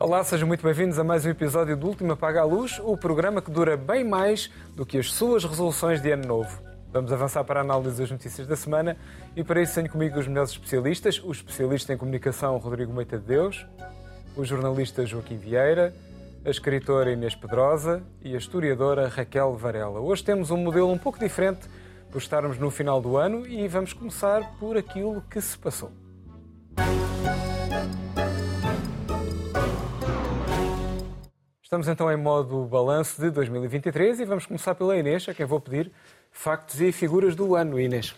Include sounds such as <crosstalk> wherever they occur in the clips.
Olá, sejam muito bem-vindos a mais um episódio do Último Apaga a Luz, o programa que dura bem mais do que as suas resoluções de ano novo. Vamos avançar para a análise das notícias da semana e para isso tenho comigo os melhores especialistas, o especialista em comunicação Rodrigo Meita de Deus, o jornalista Joaquim Vieira, a escritora Inês Pedrosa e a historiadora Raquel Varela. Hoje temos um modelo um pouco diferente por estarmos no final do ano e vamos começar por aquilo que se passou. Estamos então em modo balanço de 2023 e vamos começar pela Inês, a quem vou pedir factos e figuras do ano, Inês.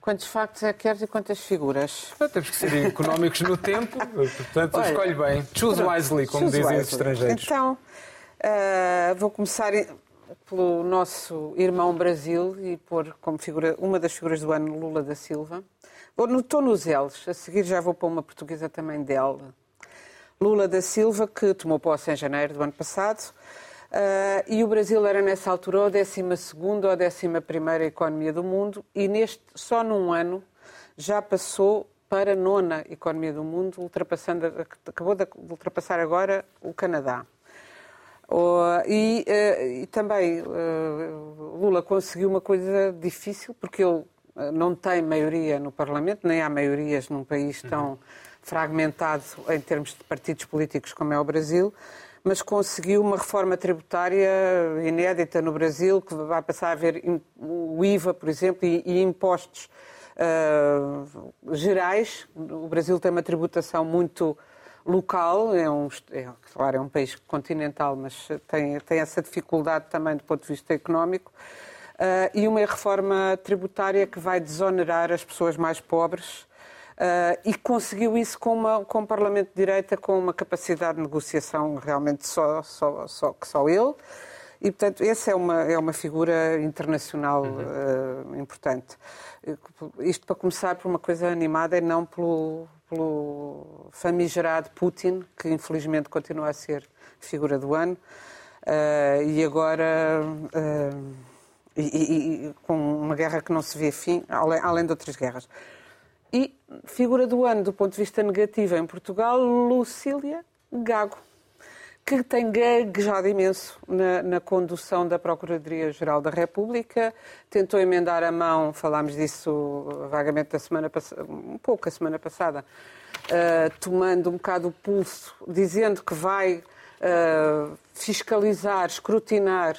Quantos factos é que queres e quantas figuras? Ah, temos que ser económicos no tempo, portanto, Olha, escolhe bem. Choose wisely, como dizem wisely. os estrangeiros. Então, uh, vou começar pelo nosso irmão Brasil e pôr como figura, uma das figuras do ano, Lula da Silva. Estou nos L's, a seguir já vou para uma portuguesa também dela, Lula da Silva, que tomou posse em janeiro do ano passado, Uh, e o Brasil era nessa altura a 12 ou a 11 economia do mundo, e neste, só num ano já passou para a nona economia do mundo, ultrapassando, acabou de ultrapassar agora o Canadá. Uh, e, uh, e, também Lula conseguiu uma coisa difícil, porque ele não tem maioria no Parlamento, nem há maiorias num país tão. Uhum fragmentado em termos de partidos políticos como é o Brasil, mas conseguiu uma reforma tributária inédita no Brasil, que vai passar a haver o IVA, por exemplo, e, e impostos uh, gerais. O Brasil tem uma tributação muito local, é um, é, claro, é um país continental, mas tem, tem essa dificuldade também do ponto de vista económico. Uh, e uma reforma tributária que vai desonerar as pessoas mais pobres Uh, e conseguiu isso com, uma, com um Parlamento de Direita com uma capacidade de negociação realmente só, só, só, que só ele. E, portanto, essa é uma, é uma figura internacional uhum. uh, importante. Isto para começar por uma coisa animada e não pelo, pelo famigerado Putin, que infelizmente continua a ser figura do ano. Uh, e agora. Uh, e, e, e, com uma guerra que não se vê fim, além, além de outras guerras. E figura do ano, do ponto de vista negativo, em Portugal, Lucília Gago, que tem gaguejado imenso na, na condução da Procuradoria-Geral da República, tentou emendar a mão, falámos disso vagamente da semana passada, um pouco a semana passada, uh, tomando um bocado o pulso, dizendo que vai uh, fiscalizar, escrutinar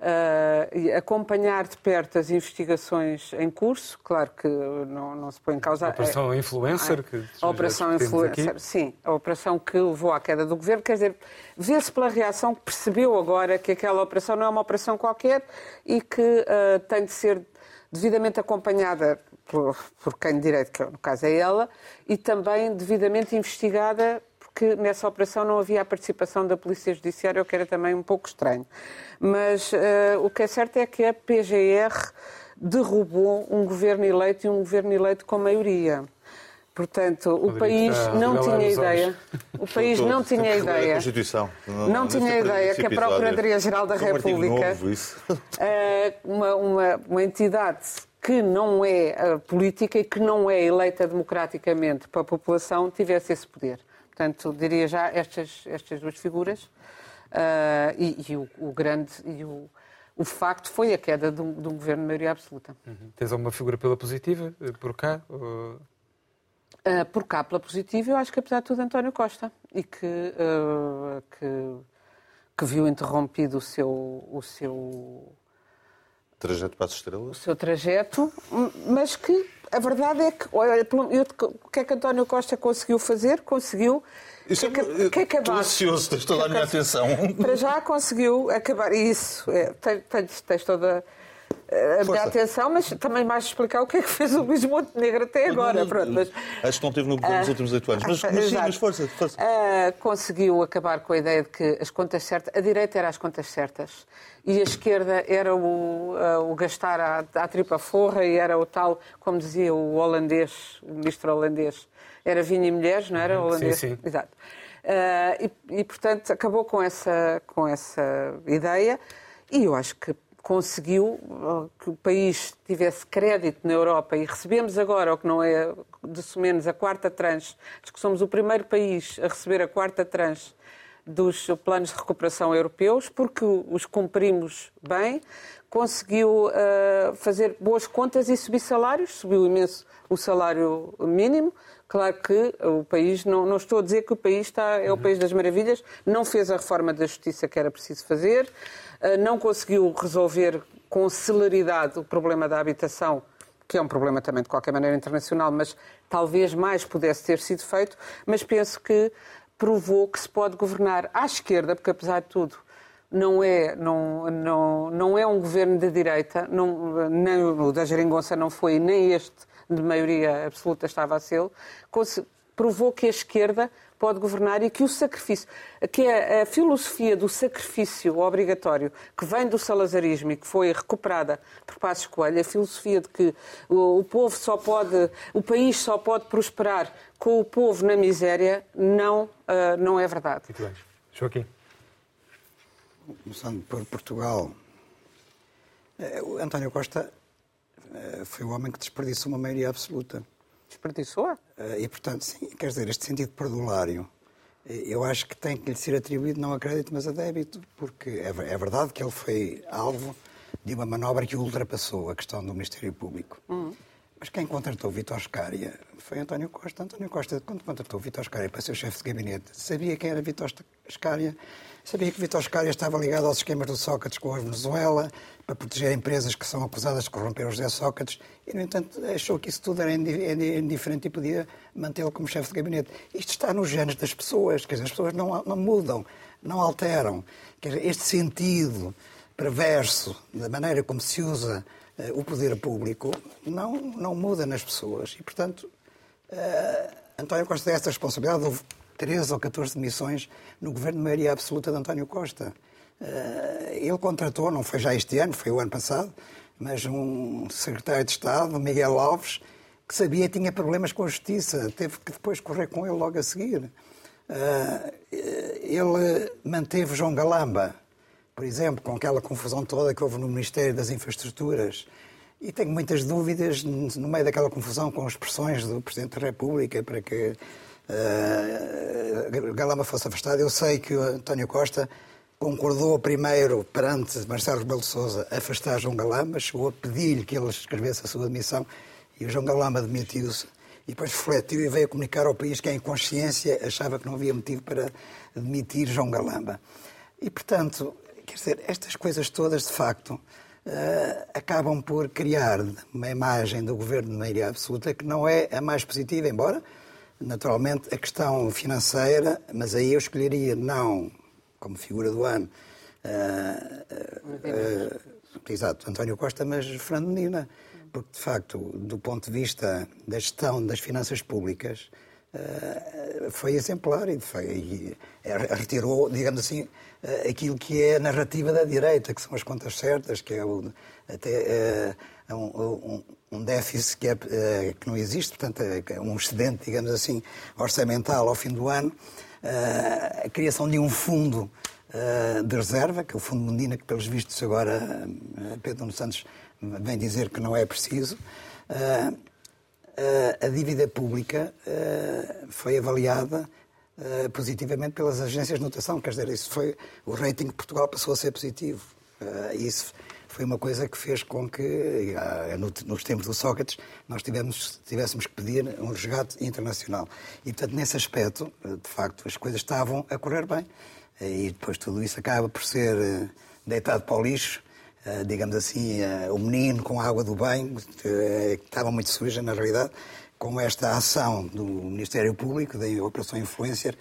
uh, acompanhar de perto as investigações em curso, claro que não, não se põe em causa... A operação Influencer, que a operação Influencer, aqui. sim, a operação que levou à queda do governo, quer dizer, vê-se pela reação que percebeu agora que aquela operação não é uma operação qualquer e que uh, tem de ser devidamente acompanhada por, por quem de direito, que no caso é ela, e também devidamente investigada que nessa operação não havia a participação da Polícia Judiciária, o que era também um pouco estranho. Mas uh, o que é certo é que a PGR derrubou um governo eleito e um governo eleito com maioria. Portanto, o <laughs> país não tinha ideia. O país não tinha ideia. Constituição. Não, não tinha ideia que a Procuradoria-Geral da República, <laughs> eh, uma, uma, uma entidade que não é uh, política e que não é eleita democraticamente para a população, tivesse esse poder. Portanto, diria já estas, estas duas figuras uh, e, e o, o, grande e o, o facto foi a queda de um, de um governo de maioria absoluta. Uhum. Tens alguma figura pela positiva eh, por cá? Ou... Uh, por cá, pela positiva, eu acho que apesar de tudo António Costa e que, uh, que, que, viu interrompido o seu, o seu trajeto para as estrelas? O seu trajeto, mas que a verdade é que, olha, o que é que António Costa conseguiu fazer? Conseguiu isso é, que, acabar. Estou ansioso, tens toda a minha atenção. Para já conseguiu acabar. Isso, é, tens, tens toda a minha atenção, mas também mais explicar o que é que fez o Luís Montenegro até agora. Pronto, mas, acho que não teve no governo nos últimos oito anos. Mas, mas sim, mas força. força. Uh, conseguiu acabar com a ideia de que as contas certas, a direita era as contas certas e a esquerda era o, uh, o gastar à, à tripa forra e era o tal, como dizia o holandês, o ministro holandês, era vinho e mulheres, não era? Uhum. Holandês? Sim, sim. Exato. Uh, e, e, portanto, acabou com essa, com essa ideia e eu acho que conseguiu que o país tivesse crédito na Europa e recebemos agora, o que não é de menos, a quarta tranche, acho que somos o primeiro país a receber a quarta tranche dos planos de recuperação europeus, porque os cumprimos bem, conseguiu uh, fazer boas contas e subir salários, subiu imenso o salário mínimo. Claro que o país, não, não estou a dizer que o país está, é o uhum. país das maravilhas, não fez a reforma da justiça que era preciso fazer, uh, não conseguiu resolver com celeridade o problema da habitação, que é um problema também de qualquer maneira internacional, mas talvez mais pudesse ter sido feito, mas penso que provou que se pode governar à esquerda, porque apesar de tudo não é, não, não, não é um governo de direita, não, nem o da Geringonça não foi, nem este de maioria absoluta estava a ser, provou que a esquerda pode governar e que o sacrifício, que a, a, filosofia do sacrifício obrigatório que vem do salazarismo e que foi recuperada por Passos Coelho, a filosofia de que o, o povo só pode, o país só pode prosperar com o povo na miséria, não, uh, não é verdade. Muito bem. Joaquim. Começando por Portugal, eh, o António Costa foi o homem que desperdiçou uma maioria absoluta. Desperdiçou? Eh, e, portanto, sim, quer dizer, este sentido perdulário, eu acho que tem que lhe ser atribuído não a crédito, mas a débito, porque é, é verdade que ele foi alvo de uma manobra que ultrapassou a questão do Ministério Público. Uhum. Mas quem contratou Vitor Scária foi António Costa. António Costa, quando contratou Vitor Scária para ser chefe de gabinete, sabia quem era Vitor Scária, sabia que Vitor Scária estava ligado aos esquemas do Sócrates com a Venezuela, para proteger empresas que são acusadas de corromper o José Sócrates, e, no entanto, achou que isso tudo era indiferente e podia mantê-lo como chefe de gabinete. Isto está nos genes das pessoas, quer dizer, as pessoas não, não mudam, não alteram. Quer dizer, este sentido perverso da maneira como se usa eh, o poder público não, não muda nas pessoas. E, portanto, uh, António Costa tem essa responsabilidade. Houve 13 ou 14 demissões no governo de maioria absoluta de António Costa. Uh, ele contratou, não foi já este ano, foi o ano passado, mas um secretário de Estado, Miguel Alves, que sabia que tinha problemas com a justiça, teve que depois correr com ele logo a seguir. Uh, ele manteve João Galamba, por exemplo, com aquela confusão toda que houve no Ministério das Infraestruturas. E tenho muitas dúvidas no meio daquela confusão com as pressões do Presidente da República para que uh, Galama fosse afastado. Eu sei que o António Costa concordou primeiro perante Marcelo Rebelo de Sousa afastar João Galama, chegou a pedir-lhe que ele escrevesse a sua admissão e o João Galama demitiu-se. E depois refletiu e veio comunicar ao país que, em consciência, achava que não havia motivo para demitir João Galamba. E, portanto, Quer dizer, estas coisas todas, de facto, uh, acabam por criar uma imagem do governo de maioria absoluta que não é a mais positiva, embora, naturalmente, a questão financeira, mas aí eu escolheria não como figura do ano. Uh, uh, exato, António Costa, mas Fernando Medina, porque de facto, do ponto de vista da gestão das finanças públicas, uh, foi exemplar e, foi, e retirou, digamos assim, uh, aquilo que é a narrativa da direita, que são as contas certas, que é o, até uh, um, um, déficit que, é, uh, que não existe, portanto, é um excedente, digamos assim, orçamental ao fim do ano, a criação de um fundo de reserva, que é o Fundo Mundina, que pelos vistos agora Pedro Nuno Santos vem dizer que não é preciso. a dívida pública foi avaliada positivamente pelas agências de notação. Quer dizer, isso foi, o rating de Portugal passou a ser positivo. Isso foi uma coisa que fez com que, uh, no, nos tempos do Sócrates, nós tivemos, tivéssemos que pedir um resgate internacional. E, portanto, nesse aspecto, de facto, as coisas estavam a correr bem. E depois tudo isso acaba por ser deitado para o lixo, digamos assim, o menino com a água do banho, que estava muito suja, na realidade, com esta ação do Ministério Público, da Operação Influencer,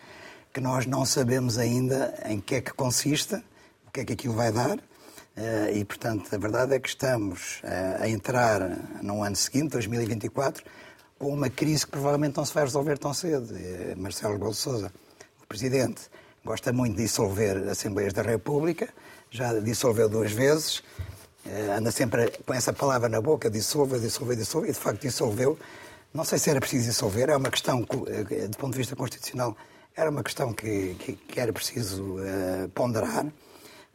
que nós não sabemos ainda em que é que consiste, o que é que aquilo vai dar. Eh, e, portanto, a verdade é que estamos eh, a entrar no ano seguinte, 2024, com uma crise que provavelmente não se vai resolver tão cedo. Eh, Marcelo Rebelo de Sousa, o Presidente, gosta muito de dissolver Assembleias da República, já dissolveu duas vezes, anda sempre com essa palavra na boca, dissolve, dissolve, dissolve, e de facto dissolveu não sei se era preciso dissolver, é uma questão, do ponto de vista constitucional, era uma questão que, que, que era preciso uh, ponderar.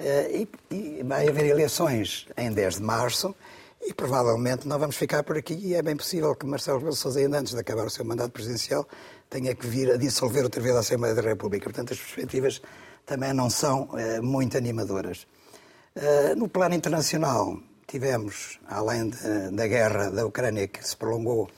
Uh, E, e vai haver eleições em 10 de março e provavelmente não vamos ficar por aqui e é bem possível que Marcelo Rebelo Sousa, ainda antes de acabar o seu mandato presidencial, tenha que vir a dissolver outra vez a Assembleia da República. Portanto, as perspectivas também não são uh, muito animadoras. Uh, no plano internacional, tivemos, além de, da guerra da Ucrânia que se prolongou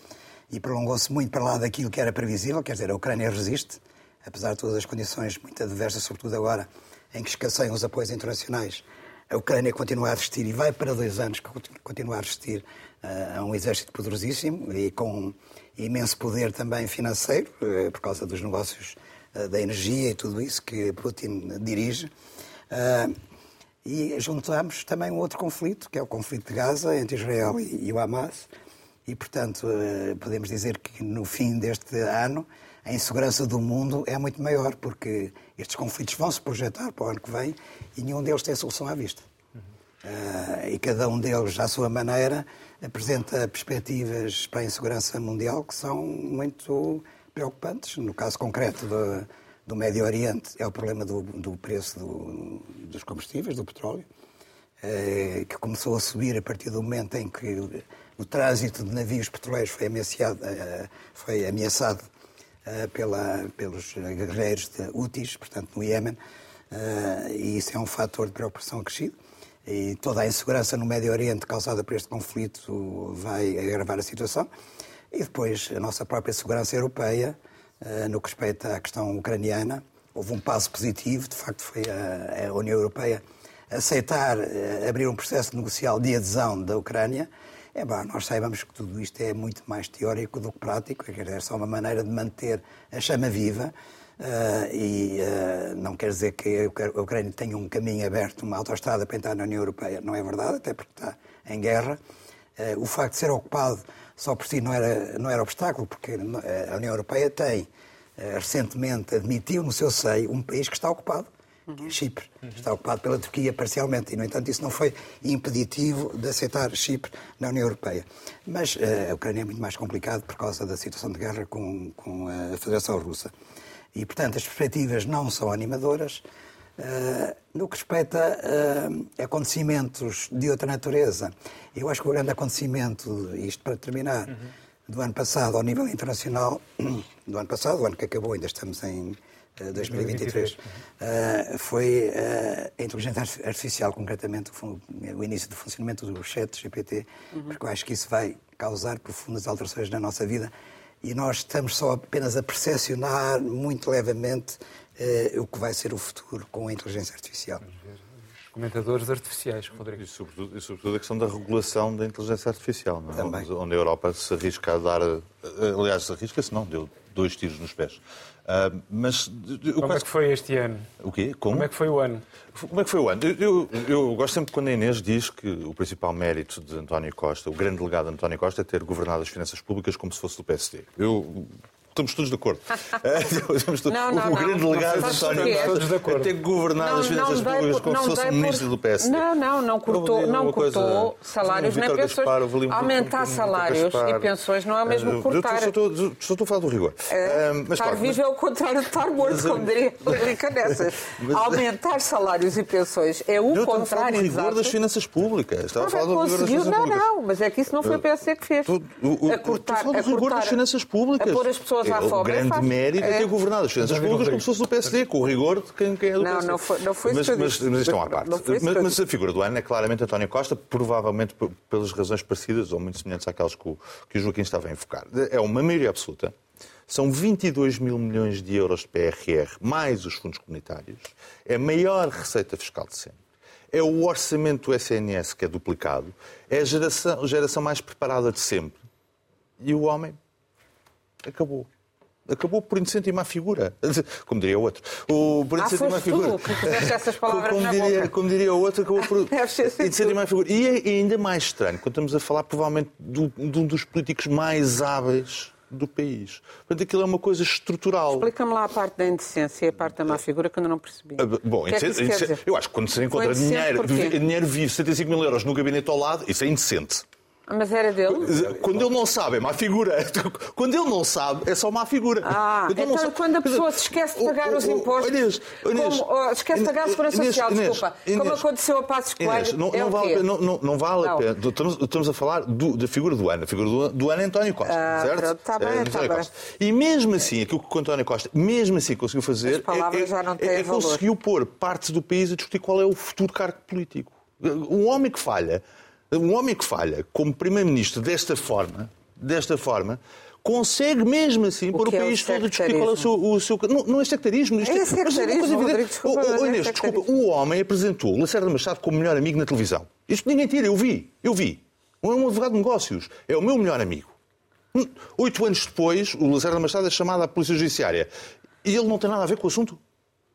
e prolongou-se muito para lá daquilo que era previsível, quer dizer, a Ucrânia resiste, apesar de todas as condições muito adversas, sobretudo agora em que escasseiam os apoios internacionais a Ucrânia continua a resistir e vai para dois anos continuar a resistir uh, a um exército poderosíssimo e com imenso poder também financeiro, uh, por causa dos negócios uh, da energia e tudo isso que Putin dirige. e juntamos também um outro conflito, que é o conflito de Gaza entre Israel e o Hamas. E, portanto, podemos dizer que no fim deste ano a insegurança do mundo é muito maior, porque estes conflitos vão se projetar para o ano que vem e nenhum deles tem solução à vista. Uh, e cada um deles, à sua maneira, apresenta perspectivas para a insegurança mundial que são muito preocupantes. No caso concreto do, do Médio Oriente, é o problema do, do preço do, dos combustíveis, do petróleo, uh, que começou a subir a partir do momento em que o, trânsito de navios petroleiros foi ameaçado, uh, foi ameaçado pela, pelos guerreiros de Houthis, portanto, no Iémen, uh, e isso é um fator de preocupação acrescido. E toda a insegurança no Médio Oriente causada por este conflito vai agravar a situação. E depois a nossa própria segurança europeia, uh, no que respeita à questão ucraniana, houve um passo positivo, de facto foi a União Europeia aceitar abrir um processo negocial de adesão da Ucrânia, é bom, nós saibamos que tudo isto é muito mais teórico do que prático, é só uma maneira de manter a chama viva. Uh, e uh, não quer dizer que a Ucrânia tenha um caminho aberto, uma autoestrada para entrar na União Europeia. Não é verdade, até porque está em guerra. Uh, o facto de ser ocupado só por si não era, não era obstáculo, porque a União Europeia tem, recentemente, admitiu no seu seio um país que está ocupado. Chipre. Está ocupado pela Turquia parcialmente e, no entanto, isso não foi impeditivo de aceitar Chipre na União Europeia. Mas uh, a Ucrânia é muito mais complicado por causa da situação de guerra com, com a Federação Russa. E, portanto, as perspectivas não são animadoras. Uh, no que respeita uh, a acontecimentos de outra natureza, eu acho que o grande acontecimento, isto para terminar, uhum. do ano passado, ao nível internacional, <clears throat> do ano passado, o ano que acabou, ainda estamos em 2023, uh, foi uh, a inteligência artificial, concretamente o, o, início do funcionamento do chat GPT, uhum. porque eu acho que isso vai causar profundas alterações na nossa vida e nós estamos só apenas a percepcionar muito levemente uh, o que vai ser o futuro com a inteligência artificial. Comentadores artificiais, Rodrigo. E sobretudo, e sobretudo a questão da regulação da inteligência artificial, não é? Também. onde a Europa se arrisca a dar. Aliás, se arrisca-se não, deu dois tiros nos pés. Uh, mas Como é que foi este ano? O quê? Como? Como é que foi o ano? Como é que foi o ano? Eu, eu, eu, gosto sempre quando a Inês diz que o principal mérito de António Costa, o grande legado de António Costa, é ter governado as finanças públicas como se fosse do PSD. Eu Estamos todos de acordo. <laughs> todos... não, não, o grande legado de António Costa é ter governado as finanças públicas como se fosse ministro do PSD. Não, não, não cortou, não cortou salários nem pensões. Aumentar salários e pensões não é o mesmo cortar. Estou a falar do rigor. Estar vivo é o contrário de estar morto, como diria Rica nessas. <laughs> Aumentar salários e pensões é o contrário. A rigor das finanças públicas. Estava a falar do rigor das finanças públicas. Não, não, mas é que isso não foi o PSD que fez. A cortar, a rigor das finanças públicas. A pôr as pessoas O grande faz... mérito é ter governado as finanças públicas como se fosse do PSD, com o rigor de quem, quem é do não, PSD. Não, foi, não foi mas, isso mas, mas estão à parte. Mas, mas, a figura do ano é claramente António Costa, provavelmente pelas razões parecidas ou muito semelhantes àquelas que o, que o Joaquim estava a enfocar. É uma maioria absoluta. São 22 mil milhões de euros de PRR, mais os fundos comunitários. É a maior receita fiscal de sempre. É o orçamento do SNS que é duplicado. É a geração, a geração mais preparada de sempre. E o homem acabou acabou por indecente e má figura. <laughs> Como diria o outro. O, por indecente ah, e má figura. Essas <laughs> palavras como, diria, como diria o outro, acabou por <laughs> indecente e má figura. E é ainda mais estranho quando estamos a falar, provavelmente, de um dos políticos mais hábeis do país. Portanto, aquilo é uma coisa estrutural. Explica-me lá a parte da indecência e a parte da má figura que eu ainda não percebi. Ah, bom, que é que eu acho que quando se encontra dinheiro, dinheiro vivo, 75 mil euros no gabinete ao lado, isso é indecente. Mas era dele? Quando ele não sabe, é má figura. <laughs> Quando ele não sabe, é só má figura. Ah, quando então quando a pessoa se esquece de pagar os impostos. Inês, Inês, como, oh, esquece de pagar a segurança Inês, social, desculpa. Como aconteceu a Passos Coelho. Não, é não, vale, não, não, não vale a pena. Estamos, estamos, a falar do, da figura do ano. A figura do, do ano é António Costa. Ah, certo? Está bem, está é, bem. E mesmo assim, aquilo que o António Costa, mesmo assim, conseguiu fazer. As palavras é, já não têm é, é, conseguiu pôr partes do país a discutir qual é o futuro cargo político. Um homem que falha um homem que falha como primeiro-ministro desta forma, desta forma, consegue mesmo assim pôr o, é país todo a discutir qual é o seu. O seu não, não é sectarismo. Isto é, é sectarismo, desculpa, o, o, Inês, é desculpa, o homem apresentou o Lacerda Machado como melhor amigo na televisão. Isto ninguém tira, eu vi, eu vi. Não é um advogado de negócios, é o meu melhor amigo. Hum, oito anos depois, o Lacerda Machado é chamado à Polícia Judiciária. E ele não tem nada a ver com o assunto.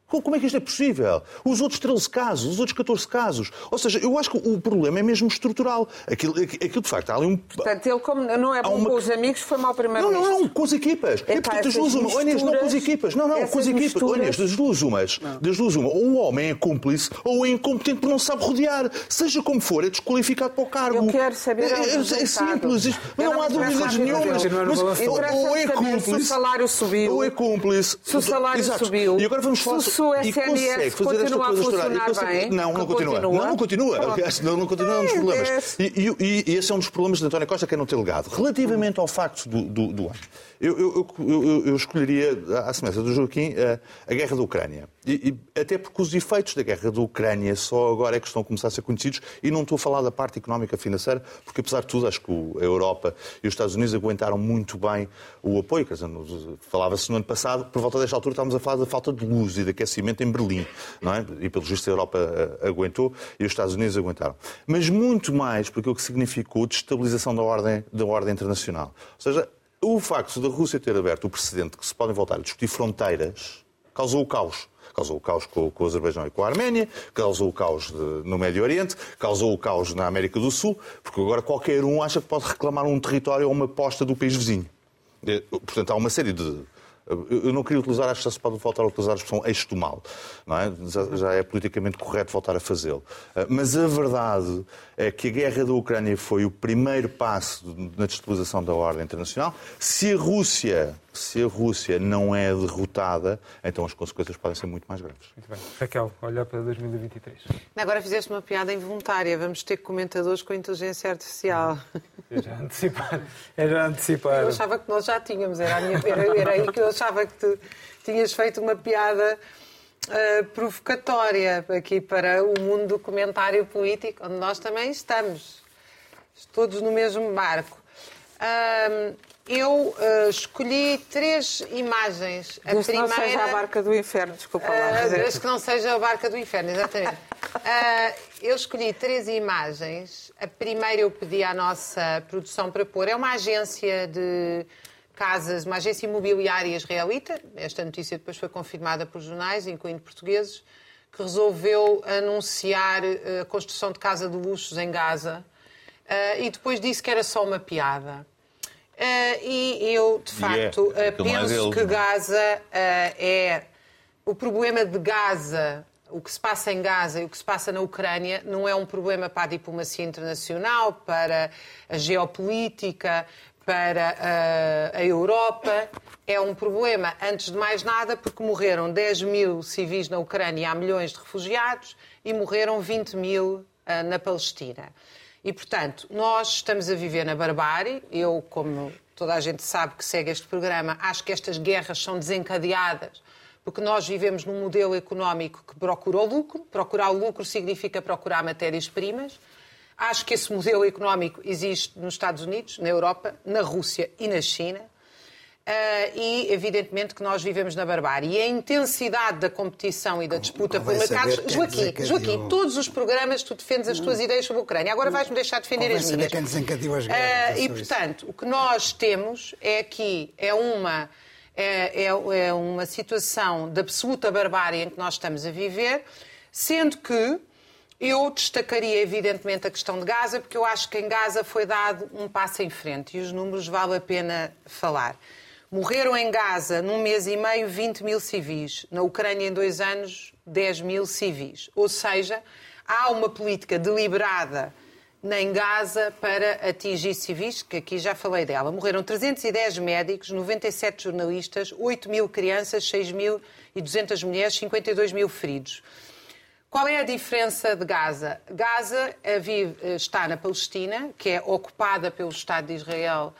Como é que isto é possível? Os outros 13 casos, os outros 14 casos. Ou seja, eu acho que o problema é mesmo estrutural. Aquilo, aquilo de facto, há ali um. Portanto, ele, como não é bom uma... com os amigos, foi mal primeiro. Não, não, não, com as equipas. É, é portanto, das duas uma. Misturas, não, com as equipas. Não, não, com as equipas. Misturas... das duas umas. Não. Das duas uma. Ou o homem é cúmplice ou é incompetente porque não sabe rodear. Seja como for, é desqualificado para o cargo. Eu quero saber. É, é, é simples. Isto, não, não há dúvidas nenhumas. Mas, ou é cúmplice. Se o salário subiu. Ou é cúmplice. Se o salário subiu. E agora vamos falar. Se o SNS consegue fazer esta coisa estourar. Bem, não, não continua. continua. Não, não continua. Aliás, não, não continua, é um dos problemas. E, e, e, esse é um dos problemas de António Costa, que é não ter legado. Relativamente ao facto do, do, do ano, eu, eu, eu, eu, escolheria, à semelhança do Joaquim, a, a guerra da Ucrânia. E, e, até porque os efeitos da guerra da Ucrânia só agora é que estão a começar a ser conhecidos e não estou a falar da parte económica financeira, porque apesar de tudo acho que a Europa e os Estados Unidos aguentaram muito bem o apoio. Falava-se no ano passado, por volta desta altura estávamos a falar da falta de luz e de aquecimento em Berlim, não é? E pelo visto a Europa eh, aguentou e os Estados Unidos aguentaram. Mas muito mais porque o que significou destabilização da ordem, da ordem internacional. Ou seja, o facto da Rússia ter aberto o precedente que se podem voltar a discutir fronteiras causou o caos causou o caos com, com o Azerbaijão e com a Arménia, causou o caos de, no Médio Oriente, causou o caos na América do Sul, porque agora qualquer um acha que pode reclamar um território ou uma posta do país vizinho. Portanto, há uma série de eu não queria utilizar, acho que se pode voltar a utilizar a expressão eixo do mal. Não é? Já é politicamente correto voltar a fazê-lo. Ah, mas a verdade é que a guerra da Ucrânia foi o primeiro passo na destabilização da ordem internacional. Se a Rússia, se a Rússia não é derrotada, então as consequências podem ser muito mais graves. Muito bem. Raquel, olhar para 2023. Agora fizeste uma piada involuntária. Vamos ter comentadores com inteligência artificial. É já antecipar. É já antecipar. Eu achava que nós já tínhamos. Era, a minha, era, era aí que eu achava que tu tinhas feito uma piada uh, provocatória aqui para o mundo do comentário político, onde nós também estamos. Todos no mesmo barco. Uh, eu uh, escolhi três imagens. A desde primeira... que não seja a barca do inferno, desculpa lá. Uh, desde que não seja a barca do inferno, exatamente. Uh, <laughs> eu escolhi três imagens. A primeira eu pedi à nossa produção para pôr. É uma agência de casas, uma agência imobiliária israelita, esta notícia depois foi confirmada por jornais, incluindo portugueses, que resolveu anunciar a construção de casa de luxos em Gaza uh, e depois disse que era só uma piada. Uh, e eu, de facto, yeah, uh, penso que Gaza é. O problema de Gaza o que se passa em Gaza e o que se passa na Ucrânia não é um problema para a diplomacia internacional, para a geopolítica, para a, Europa. É um problema, antes de mais nada, porque morreram 10 mil civis na Ucrânia, há milhões de refugiados, e morreram 20 mil na Palestina. E, portanto, nós estamos a viver na barbárie. Eu, como toda a gente sabe que segue este programa, acho que estas guerras são desencadeadas porque nós vivemos num modelo económico que procura o lucro. Procurar o lucro significa procurar matérias-primas. Acho que esse modelo económico existe nos Estados Unidos, na Europa, na Rússia e na China. Uh, e, evidentemente, que nós vivemos na barbárie. E a intensidade da competição e da disputa por mercados. Joaquim, Joaquim, todos os programas tu defendes as tuas ideias sobre a Ucrânia. Agora vais-me deixar defender as minhas. Quem desencadeou as guerras. Uh, e, portanto, o que nós temos é aqui é uma, é, é, é uma situação de absoluta barbárie em que nós estamos a viver, sendo que eu destacaria, evidentemente, a questão de Gaza, porque eu acho que em Gaza foi dado um passo em frente e os números vale a pena falar. Morreram em Gaza, num mês e meio, 20 mil civis. Na Ucrânia, em dois anos, 10 mil civis. Ou seja, há uma política deliberada nem Gaza para atingir civis, que aqui já falei dela. Morreram 310 médicos, 97 jornalistas, 8 mil crianças, 6.200 mulheres, 52 mil feridos. Qual é a diferença de Gaza? Gaza vive, está na Palestina, que é ocupada pelo Estado de Israel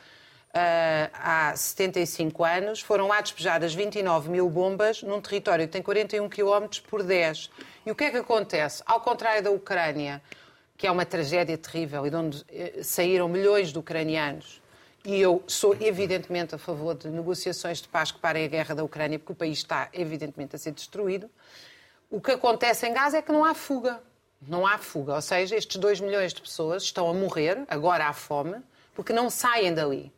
uh, há 75 anos. Foram lá despejadas 29 mil bombas num território que tem 41 km por 10. E o que é que acontece? Ao contrário da Ucrânia, que é uma tragédia terrível e de onde eh, saíram milhões de ucranianos, e eu sou evidentemente a favor de negociações de paz que parem a guerra da Ucrânia, porque o país está evidentemente a ser destruído. O que acontece em Gaza é que não há fuga. Não há fuga. Ou seja, estes 2 milhões de pessoas estão a morrer, agora à fome, porque não saem dali.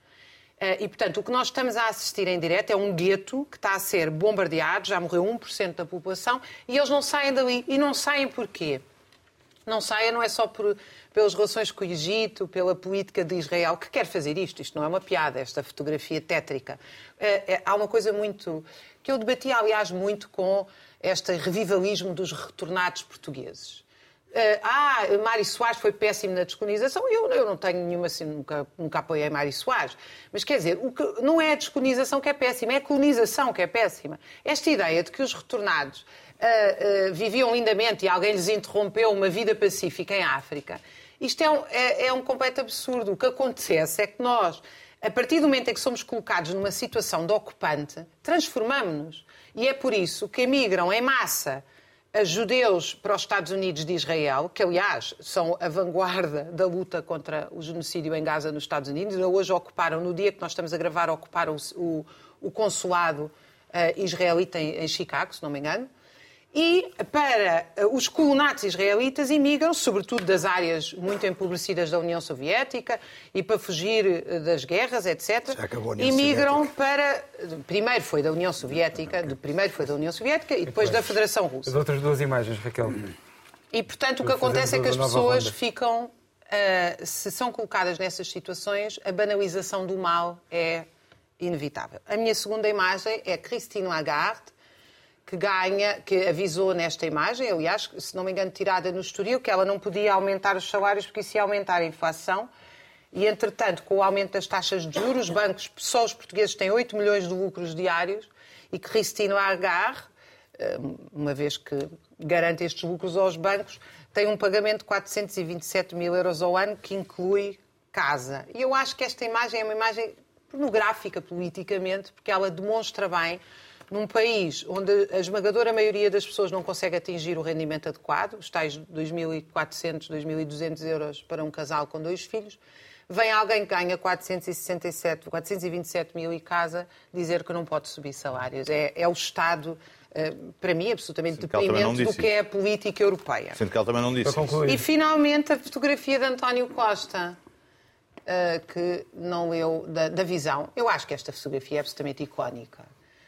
Eh, e, portanto, o que nós estamos a assistir em direto é um gueto que está a ser bombardeado, já morreu 1% da população, e eles não saem dali. E não saem porquê? Não saem não é só por, pelas relações com o Egito, pela política de Israel, que quer fazer isto. Isto não é uma piada, esta fotografia tétrica. É, é, há uma coisa muito. que eu debati, aliás, muito com este revivalismo dos retornados portugueses. Uh, ah, Mário Soares foi péssimo na descolonização. Eu, eu não tenho nenhuma, assim, nunca, nunca apoiei Mário Soares. Mas quer dizer, o que, não é a descolonização que é péssima, é a colonização que é péssima. Esta ideia de que os retornados uh, uh, viviam lindamente e alguém lhes interrompeu uma vida pacífica em África, isto é um, é, é um completo absurdo. O que acontece é que nós, a partir do momento em que somos colocados numa situação de ocupante, transformamos-nos. E é por isso que emigram em massa a judeus para os Estados Unidos de Israel, que aliás são a vanguarda da luta contra o genocídio em Gaza nos Estados Unidos. Hoje ocuparam, no dia que nós estamos a gravar, ocuparam o, o consulado uh, israelita em, em Chicago, se não me engano. E para eh, os colonatos israelitas imigram, sobretudo das áreas muito empobrecidas da União Soviética e para fugir eh, das guerras, etc. imigram para. Primeiro foi da União Soviética, de primeiro foi da União Soviética e depois da Federação Russa. As outras duas imagens, Raquel. E portanto o que acontece é que as pessoas ficam. Uh, se são colocadas nessas situações, a banalização do mal é inevitável. A minha segunda imagem é Christine Lagarde que ganha, que avisou nesta imagem, aliás, se não me engano, tirada no Estoril, que ela não podia aumentar os salários porque isso ia aumentar a inflação. E, entretanto, com o aumento das taxas de juros, os bancos, só os portugueses têm 8 milhões de lucros diários e que Cristino Agar, eh, uma vez que garante estes lucros aos bancos, tem um pagamento de 427 mil euros ao ano, que inclui casa. E eu acho que esta imagem é uma imagem pornográfica politicamente, porque ela demonstra bem num país onde a esmagadora maioria das pessoas não consegue atingir o rendimento adequado, os tais 2.400, 2.200 euros para um casal com dois filhos, vem alguém que ganha 467, 427 mil e casa dizer que não pode subir salários. É, é o Estado, eh, para mim, absolutamente Sinto deprimente do que é a política europeia. Sinto que ela também não disse E, finalmente, a fotografia de António Costa. Uh, que não leu da, da visão. Eu acho que esta fotografia é absolutamente icónica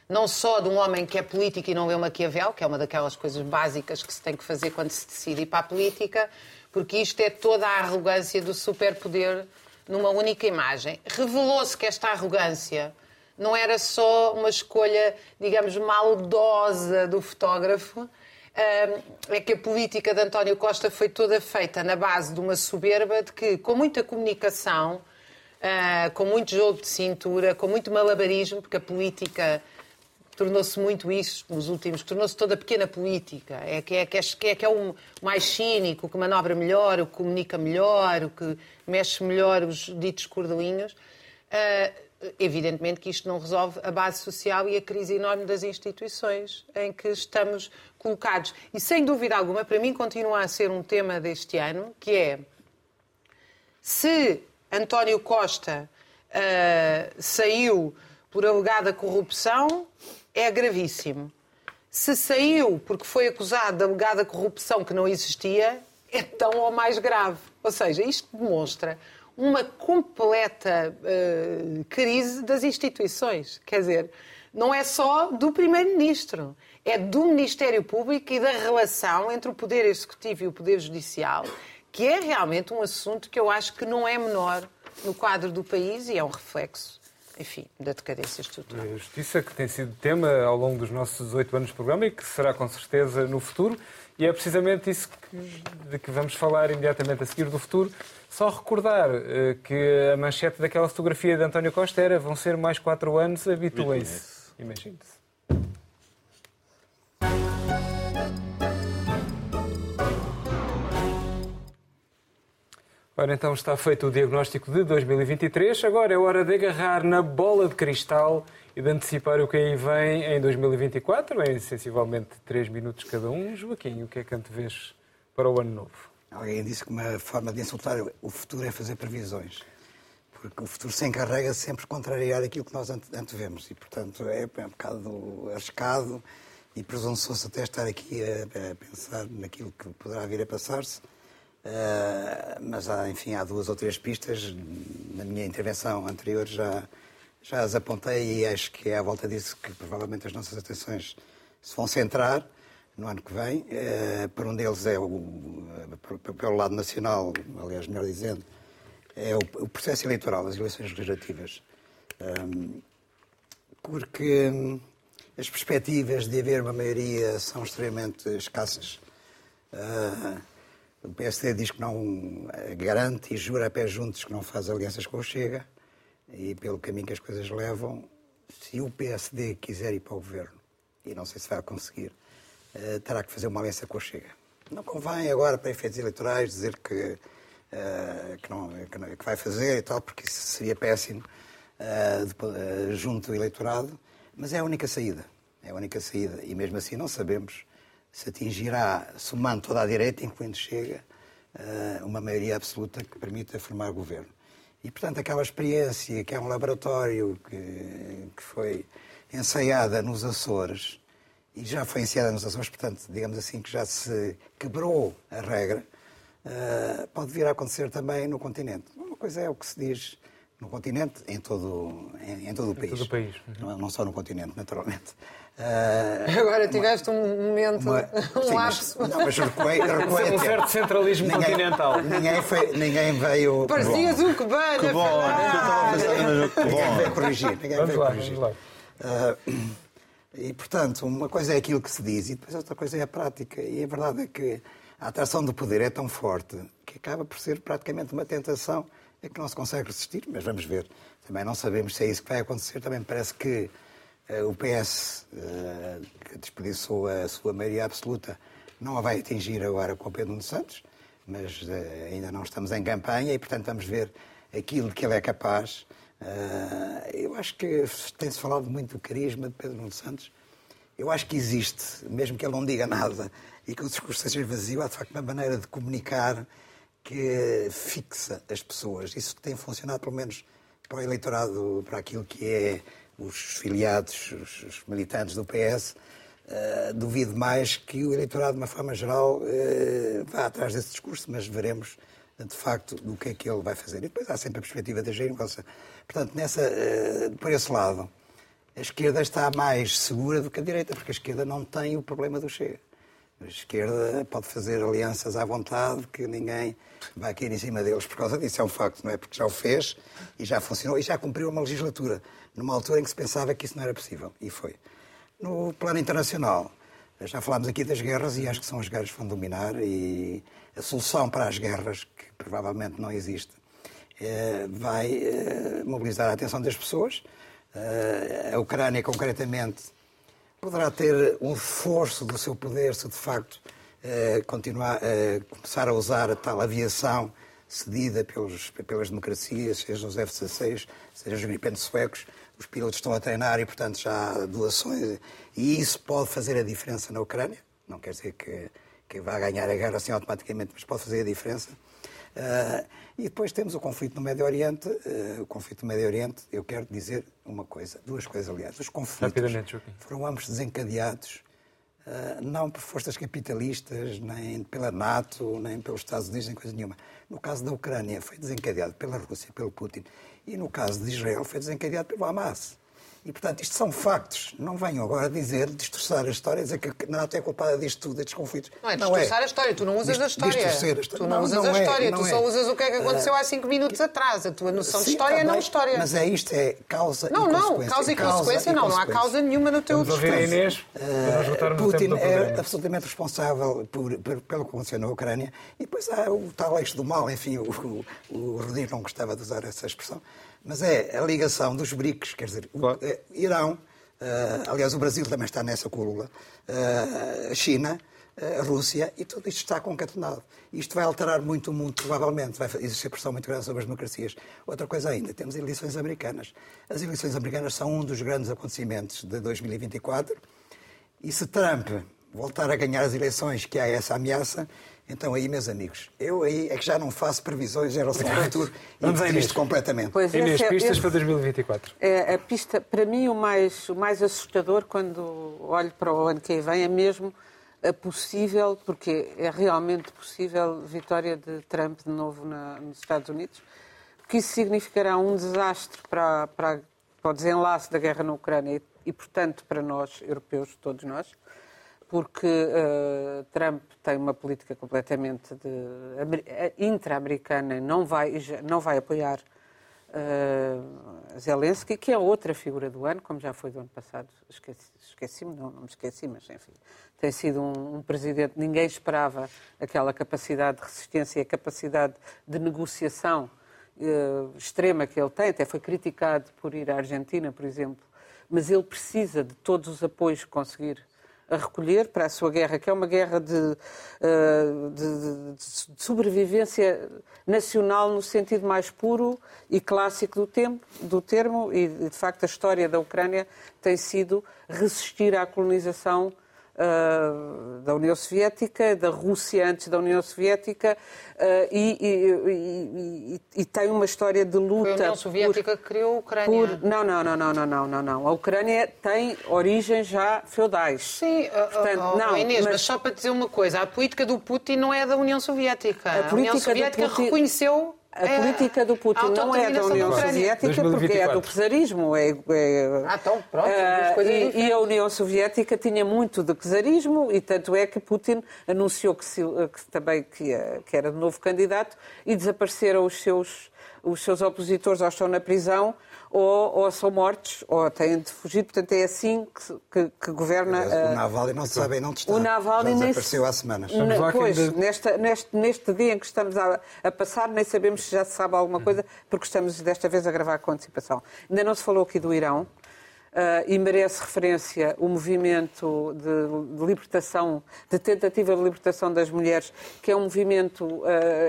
não só de um homem que é político e não lê Maquiavel, que é uma daquelas coisas básicas que se tem que fazer quando se decide ir para a política, porque isto é toda a arrogância do superpoder numa única imagem. Revelou-se que esta arrogância não era só uma escolha, digamos, maldosa do fotógrafo, é que a política de António Costa foi toda feita na base de uma soberba de que, com muita comunicação, ah, com muito jogo de cintura, com muito malabarismo, porque a política tornou-se muito isso nos últimos, tornou-se toda pequena política. É que é, que é, que é, que é o mais cínico, o que manobra melhor, o que comunica melhor, o que mexe melhor os ditos cordelinhos. Uh, evidentemente que isto não resolve a base social e a crise enorme das instituições em que estamos colocados. E sem dúvida alguma, para mim continua a ser um tema deste ano, que é se António Costa uh, saiu por alegada corrupção, é gravíssimo. Se saiu porque foi acusado de alegada corrupção que não existia, é tão ou mais grave. Ou seja, isto demonstra uma completa uh, crise das instituições. Quer dizer, não é só do Primeiro-Ministro, é do Ministério Público e da relação entre o Poder Executivo e o Poder Judicial, que é realmente um assunto que eu acho que não é menor no quadro do país e é um reflexo enfim, da decadência estrutural. A justiça que tem sido tema ao longo dos nossos oito anos de programa e que será com certeza no futuro. E é precisamente isso que, de que vamos falar imediatamente a seguir do futuro. Só recordar uh, que a manchete daquela fotografia de António Costa era vão ser mais quatro anos, habituem-se. Imagine-se. Ora, então está feito o diagnóstico de 2023. Agora é hora de agarrar na bola de cristal e de antecipar o que aí vem em 2024, em sensivelmente 3 minutos cada um. Joaquim, o que é que antevês para o ano novo? Alguém disse que uma forma de insultar o futuro é fazer previsões. Porque o futuro se encarrega sempre de contrariar aquilo que nós antevemos. E, portanto, é um bocado arriscado e presunçoso até estar aqui a pensar naquilo que poderá vir a passar-se. Uh, mas, há, enfim, há duas ou três pistas. Na minha intervenção anterior já, já as apontei e acho que é à volta disso que provavelmente as nossas atenções se vão centrar no ano que vem. Uh, por um deles é o, pelo lado nacional, aliás, melhor dizendo, é o, o processo eleitoral, as eleições legislativas. Um, porque hum, as perspectivas de haver uma maioria são extremamente escassas. Uh, o PSD diz que não garante e jura a pé juntos que não faz alianças com o Chega. E pelo caminho que as coisas levam, se o PSD quiser ir para o governo, e não sei se vai conseguir, uh, terá que fazer uma aliança com o Chega. Não convém agora, para efeitos eleitorais, dizer que, uh, que, não, que, não, que, vai fazer e tal, porque isso seria péssimo junto do eleitorado, mas é a única saída. É a única saída. E mesmo assim não sabemos se atingirá, somando toda a direita, incluindo Chega, eh, uma maioria absoluta que permita formar governo. E, portanto, aquela experiência que é um laboratório que, que foi ensaiada nos Açores, e já foi ensaiada nos Açores, portanto, digamos assim, que já se quebrou a regra, uh, pode vir a acontecer também no continente. Uma coisa é o que se diz no continente, em todo, em, em todo o país. Todo o país. Uhum. Não, não só no continente, naturalmente. Uh, Agora tiveste uma, um momento, uma, <laughs> um sim, lapso. Mas, não, mas recuei, <laughs> recuei um certo centralismo ninguém, continental. Ninguém, foi, ninguém veio... <laughs> Parecias um que bem, que bom, Ninguém veio corrigir. Ninguém vamos veio lá, corrigir. Vamos lá. Uh, e, portanto, uma coisa é aquilo que se diz e depois outra coisa é a prática. E a verdade é que a atração do poder é tão forte que acaba por ser praticamente uma tentação a que não se consegue resistir, mas vamos ver. Também não sabemos se é isso que vai acontecer. Também me parece que o PS, eh, que desperdiçou a sua maioria absoluta, não a vai atingir agora com o Pedro Nuno Santos, mas uh, ainda não estamos em campanha e, portanto, vamos ver aquilo de que ele é capaz. eu acho que tem-se falado muito do carisma de Pedro Nuno Santos. Eu acho que existe, mesmo que ele não diga nada e que o discurso seja vazio, há de facto uma maneira de comunicar que fixa as pessoas. Isso tem funcionado, pelo menos, para o eleitorado, para aquilo que é os filiados, os, militantes do PS. Uh, eh, duvido mais que o eleitorado, de uma forma geral, uh, vá atrás desse discurso, mas veremos, de facto, do que é que ele vai fazer. E depois há sempre a perspectiva da geringonça. Portanto, nessa, uh, por esse lado, a esquerda está mais segura do que a direita, porque a esquerda não tem o problema do Chega. A esquerda pode fazer alianças à vontade, que ninguém vai cair em cima deles por causa disso. É um facto, não é? Porque já o fez e já funcionou e já cumpriu uma legislatura, numa altura em que se pensava que isso não era possível. E foi. No plano internacional, já falámos aqui das guerras e acho que são as guerras que vão dominar e a solução para as guerras, que provavelmente não existe, eh, vai eh, mobilizar a atenção das pessoas. Eh, a Ucrânia, concretamente, poderá ter um reforço do seu poder se de facto eh, continuar, eh, começar a usar a tal aviação cedida pelos, pelas democracias, seja os F-16, seja os gripentos suecos. Os pilotos estão a treinar e, portanto, já há doações. E isso pode fazer a diferença na Ucrânia. Não quer dizer que, que vá ganhar a guerra assim automaticamente, mas pode fazer a diferença. Uh, e depois temos o conflito no Médio Oriente. Uh, o conflito no Médio Oriente, eu quero dizer uma coisa, duas coisas, aliás. Os conflitos foram ambos desencadeados uh, não por forças capitalistas, nem pela NATO, nem pelos Estados Unidos, nem coisa nenhuma. No caso da Ucrânia, foi desencadeado pela Rússia, pelo Putin. E no caso de Israel, foi desencadeado pelo Hamas. E, portanto, isto são factos. Não venham agora dizer, destroçar a história, dizer que a NATO é culpada disto tudo, destes conflitos. Não é destroçar é. a história, tu não usas a história. A história. Tu não, não usas não a história, é, tu só é. usas o que é que aconteceu uh, há cinco minutos atrás. A tua noção sim, de história é não história. Mas é isto, é causa não, e não, consequência. Não, causa e consequência não, não há causa nenhuma no teu discurso. Inês, uh, Putin é absolutamente responsável por, por, pelo que aconteceu na Ucrânia e depois há o tal eixo do mal, enfim, o, o, o Rodrigo não gostava de usar essa expressão, mas é a ligação dos BRICS, quer dizer, claro. é, Irão, uh, aliás o Brasil também está nessa cúlula, uh, China, a Rússia, e tudo isto está concatenado. Isto vai alterar muito o mundo, provavelmente, vai existir pressão muito grande sobre as democracias. Outra coisa ainda, temos eleições americanas. As eleições americanas são um dos grandes acontecimentos de 2024, e se Trump voltar a ganhar as eleições, que há essa ameaça, então aí, meus amigos, eu aí é que já não faço previsões em relação ao futuro e isto completamente. Pois, Inês, é, pistas esse, para 2024. É, a pista, para mim, o mais, o mais assustador quando olho para o ano que vem é mesmo é possível, porque é realmente possível, vitória de Trump de novo na, nos Estados Unidos, porque isso significará um desastre para, para, para o desenlace da guerra na Ucrânia e, e, portanto, para nós, europeus, todos nós, porque uh, Trump tem uma política completamente eh, intra-americana, não vai, não vai apoiar uh, Zelensky, que é outra figura do ano, como já foi do ano passado. Esqueci-me, esqueci não, não me esqueci, mas enfim. Tem sido um, um, presidente, ninguém esperava aquela capacidade de resistência e a capacidade de negociação uh, extrema que ele tem. Até foi criticado por ir à Argentina, por exemplo. Mas ele precisa de todos os apoios que conseguir a recolher para a sua guerra, que é uma guerra de, eh, de, de, sobrevivência nacional no sentido mais puro e clássico do, tempo, do termo, e de facto a história da Ucrânia tem sido resistir à colonização uh, da União Soviética, da Rússia antes da União Soviética, uh, e, e, e, e, tem uma história de luta. Foi a União Soviética por, que criou a Ucrânia. Por, não, não, não, não, não, não, não, não. A Ucrânia tem origens já feudais. Sim, Portanto, oh, oh, não, Inês, mas... mas... só para dizer uma coisa, a política do Putin não é da União Soviética. A, a União Soviética Putin... reconheceu a é, política do Putin não é da União Soviética, porque é do czarismo. É, é, ah, então, pronto. Uh, e, e, a União Soviética tinha muito de czarismo, e tanto é que Putin anunciou que, se, que também que, que, era de novo candidato e desapareceram os seus, os seus opositores, ou estão na prisão, ou, ou, são mortos, ou têm de fugir. Portanto, é assim que, que, que governa. Aliás, o Navalny não se sabe não está. O Navalny Já desapareceu nem... há semanas. pois, de... nesta, neste, neste dia em que estamos a, a, passar, nem sabemos se já se sabe alguma coisa, porque estamos desta vez a gravar com antecipação. Ainda não se falou aqui do Irão. Uh, e merece referência o movimento de, de, libertação, de tentativa de libertação das mulheres, que é um movimento uh,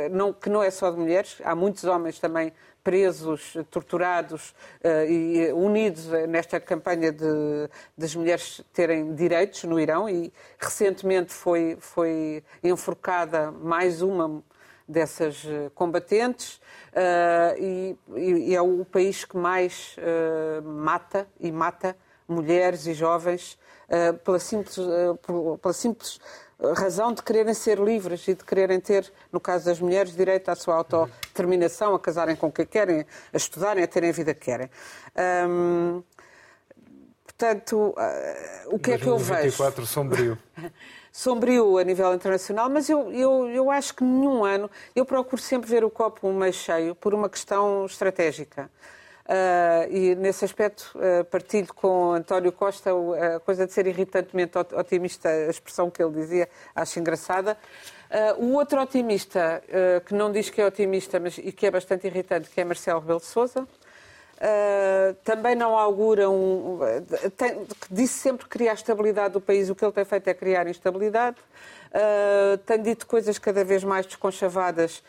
não, que não é só de mulheres, há muitos homens também presos, torturados uh, e unidos nesta campanha de, das mulheres terem direitos no Irão. E recentemente foi, foi enforcada mais uma dessas eh, combatentes uh, e, e, é o país que mais uh, mata e mata mulheres e jovens pela simples, pela simples razão de quererem ser livres e de quererem ter, no caso das mulheres, direito à sua autodeterminação, a casarem com quem querem, a estudarem, a terem a vida que querem. Hum, portanto, uh, o que é que eu vejo? sombrio. <laughs> sombrio a nível internacional, mas eu, eu, eu acho que nenhum ano, eu procuro sempre ver o copo meio cheio por uma questão estratégica. Uh, e nesse aspecto uh, partilho com António Costa a coisa de ser irritantemente otimista, a expressão que ele dizia, acho engraçada. Uh, o outro otimista, que não diz que é otimista mas, e que é bastante irritante, que é Marcelo Rebelo de Sousa, também não augura um. Tem, disse sempre a estabilidade do país, o que ele tem feito é criar instabilidade. tem dito coisas cada vez mais desconchavadas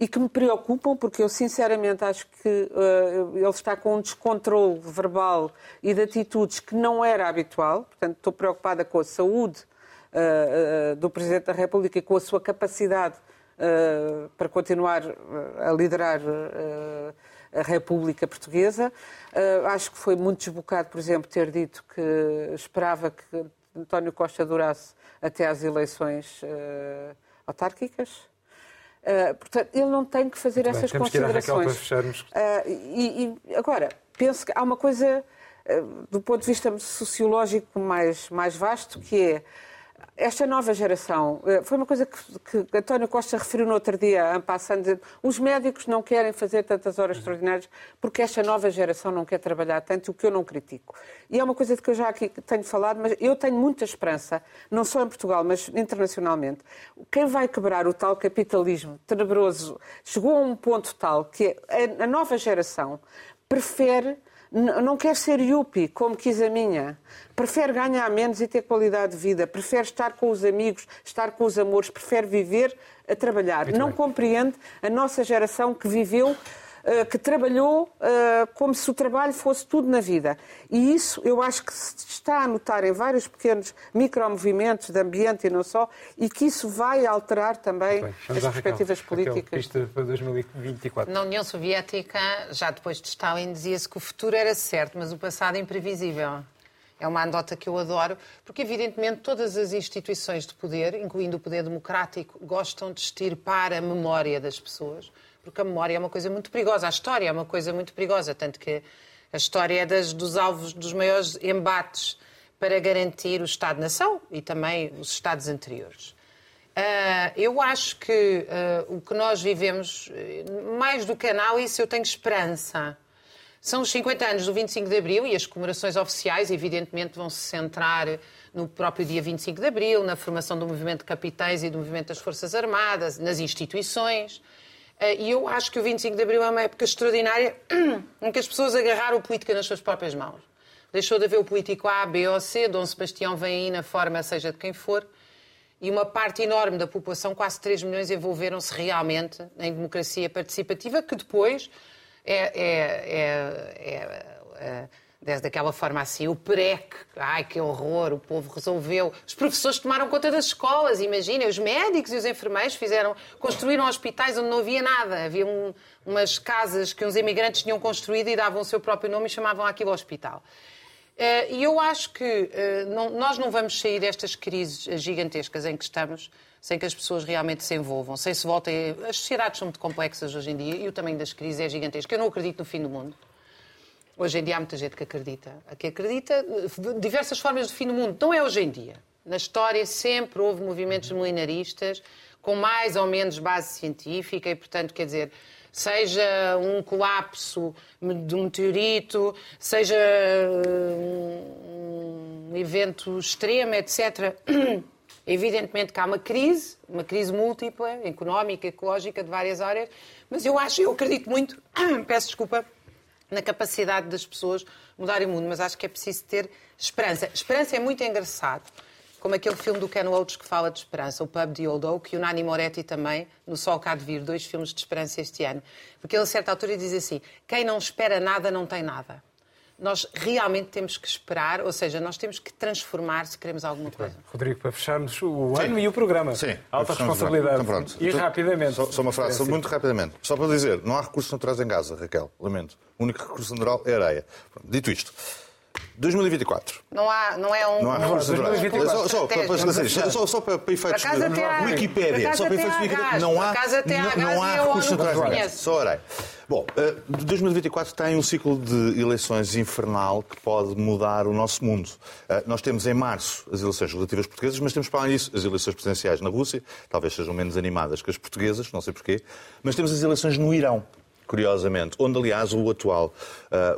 e que me preocupam, porque eu sinceramente acho que uh, ele está com um descontrole verbal e de atitudes que não era habitual. Portanto, estou preocupada com a saúde uh, uh, do Presidente da República e com a sua capacidade para continuar a liderar a República Portuguesa. acho que foi muito desbocado, por exemplo, ter dito que esperava que António Costa durasse até às eleições autárquicas. Uh, portanto, ele não tem que fazer Muito essas bem, considerações. Que ir para fecharmos. Uh, e, e, agora, penso que há uma coisa do ponto de vista sociológico mais, mais vasto, que é esta nova geração, eh, foi uma coisa que, que António Costa referiu no outro dia, passando, os médicos não querem fazer tantas horas extraordinárias porque esta nova geração não quer trabalhar tanto, o que eu não critico. E é uma coisa de que eu já aqui tenho falado, mas eu tenho muita esperança, não só em Portugal, mas internacionalmente. Quem vai quebrar o tal capitalismo tenebroso chegou a um ponto tal que a nova geração prefere não quer ser yuppie, como quis a minha. Prefere ganhar menos e ter qualidade de vida. Prefere estar com os amigos, estar com os amores. Prefere viver a trabalhar. Muito não bem. compreende a nossa geração que viveu que trabalhou eh, como se o trabalho fosse tudo na vida. E isso eu acho que se está a notar em vários pequenos micromovimentos de ambiente e não só, e que isso vai alterar também Bem, as perspectivas Raquel, políticas. Raquel, para 2024. Na União Soviética, já depois de Stalin, dizia-se que o futuro era certo, mas o passado imprevisível. É uma anedota que eu adoro, porque evidentemente todas as instituições de poder, incluindo o poder democrático, gostam de extirpar a memória das pessoas porque a memória é uma coisa muito perigosa, a história é uma coisa muito perigosa, tanto que a história é das, dos alvos dos maiores embates para garantir o Estado-nação e também os Estados anteriores. Uh, eu acho que uh, o que nós vivemos, mais do que análise, eu tenho esperança. São os 50 anos do 25 de Abril e as comemorações oficiais, evidentemente, vão se centrar no próprio dia 25 de Abril, na formação do movimento de capitães e do movimento das Forças Armadas, nas instituições. Eh, e eu acho que o 25 de Abril é uma época extraordinária <clears throat> em que as pessoas agarraram a política nas suas próprias mãos. Deixou de haver o político A, B ou C, Dom Sebastião vem aí na forma seja de quem for, e uma parte enorme da população, quase 3 milhões, envolveram-se realmente em democracia participativa, que depois é, é, é, é desde aquela forma assim, o PREC, ai que horror, o povo resolveu. Os professores tomaram conta das escolas, imaginem, os médicos e os enfermeiros fizeram, construíram hospitais onde não havia nada. Havia um, umas casas que uns imigrantes tinham construído e davam o seu próprio nome e chamavam aquilo hospital. Uh, e eu acho que uh, não, nós não vamos sair destas crises gigantescas em que estamos sem que as pessoas realmente se envolvam, sem se voltem. As sociedades são muito complexas hoje em dia e o tamanho das crises é gigantesco. Eu não acredito no fim do mundo. Hoje em dia há muita gente que acredita. Que acredita de diversas formas do fim do mundo. Não é hoje em dia. Na história sempre houve movimentos milenaristas com mais ou menos base científica e, portanto, quer dizer, seja um colapso de um meteorito, seja um evento extremo, etc. <clears throat> Evidentemente que há uma crise, uma crise múltipla, económica, ecológica, de várias áreas, mas eu acho, eu acredito muito, <clears throat> peço desculpa, na capacidade das pessoas mudarem o mundo, mas acho que é preciso ter esperança. Esperança é muito engraçado, como aquele filme do Ken Loach que fala de esperança, o Pub de Old Oak, e o Nani Moretti também, no Sol Cá de Vir, dois filmes de esperança este ano. Porque ele, a certa altura, diz assim: quem não espera nada não tem nada nós realmente temos que esperar, ou seja, nós temos que transformar se queremos alguma coisa. Rodrigo, para fecharmos o ano Sim. e o programa. Sim. Alta responsabilidade. Então, pronto. E então, rapidamente. Só, só uma frase, muito rapidamente. Só para dizer, não há recursos naturais em Gaza, Raquel. Lamento. O único recurso natural é areia. Dito isto. 2024. Não, há, não é um. Não há recursos naturais. Só, só, para, só, só para, para efeitos. Para Wikipédia. Só para efeitos Não há, não, não há recursos naturais. Só areia. Bom, 2024 eh, tem um ciclo de eleições infernal que pode mudar o nosso mundo. Eh, nós temos em março as eleições relativas portuguesas, mas temos para além disso as eleições presidenciais na Rússia, talvez sejam menos animadas que as portuguesas, não sei porquê, mas temos as eleições no Irão curiosamente, onde, aliás, o atual,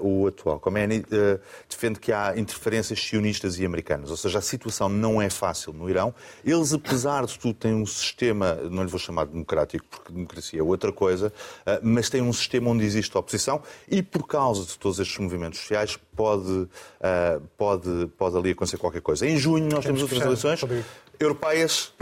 uh, o atual Khomeini uh, defende que há interferências sionistas e americanas. Ou seja, a situação não é fácil no Irão. Eles, apesar de tudo, têm um sistema, não lhe vou chamar de democrático, porque democracia é outra coisa, uh, mas têm um sistema onde existe oposição e, por causa de todos estes movimentos sociais, pode, pode, pode ali acontecer qualquer coisa. Em junho, nós temos outras eleições europeias,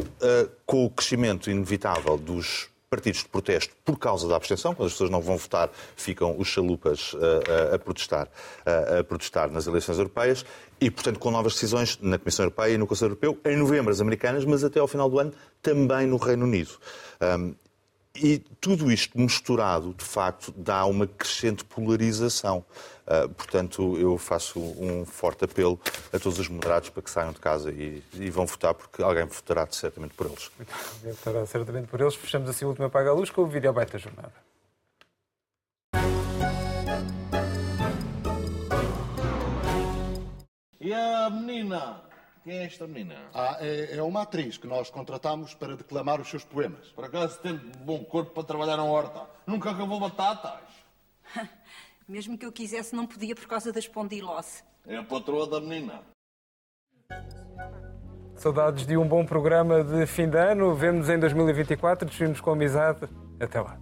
com o crescimento inevitável dos partidos de protesto por causa da abstenção. Quando as pessoas não vão votar, ficam os chalupas a, a, a protestar, a, a, protestar nas eleições europeias e, portanto, com novas decisões na Comissão Europeia e no Conselho Europeu, em novembro as americanas, mas até ao final do ano também no Reino Unido. Um, e tudo isto misturado, de facto, dá uma crescente polarização. Uh, portanto, eu faço um forte apelo a todos os moderados para que saiam de casa e, e vão votar, porque alguém votará certamente por eles. Alguém votará certamente por eles. Fechamos assim o último Apaga a Luz com o vídeo abaixo da jornada. E a menina? Quem é esta menina? Ah, é, é uma atriz que nós contratamos para declamar os seus poemas. Por acaso tem bom corpo para trabalhar na horta. Nunca acabou batatas. <laughs> Mesmo que eu quisesse, não podia por causa da espondilose. É a patroa da menina. Saudades de um bom programa de fim de ano. Vemo-nos em 2024. Despedimos com amizade. Até lá.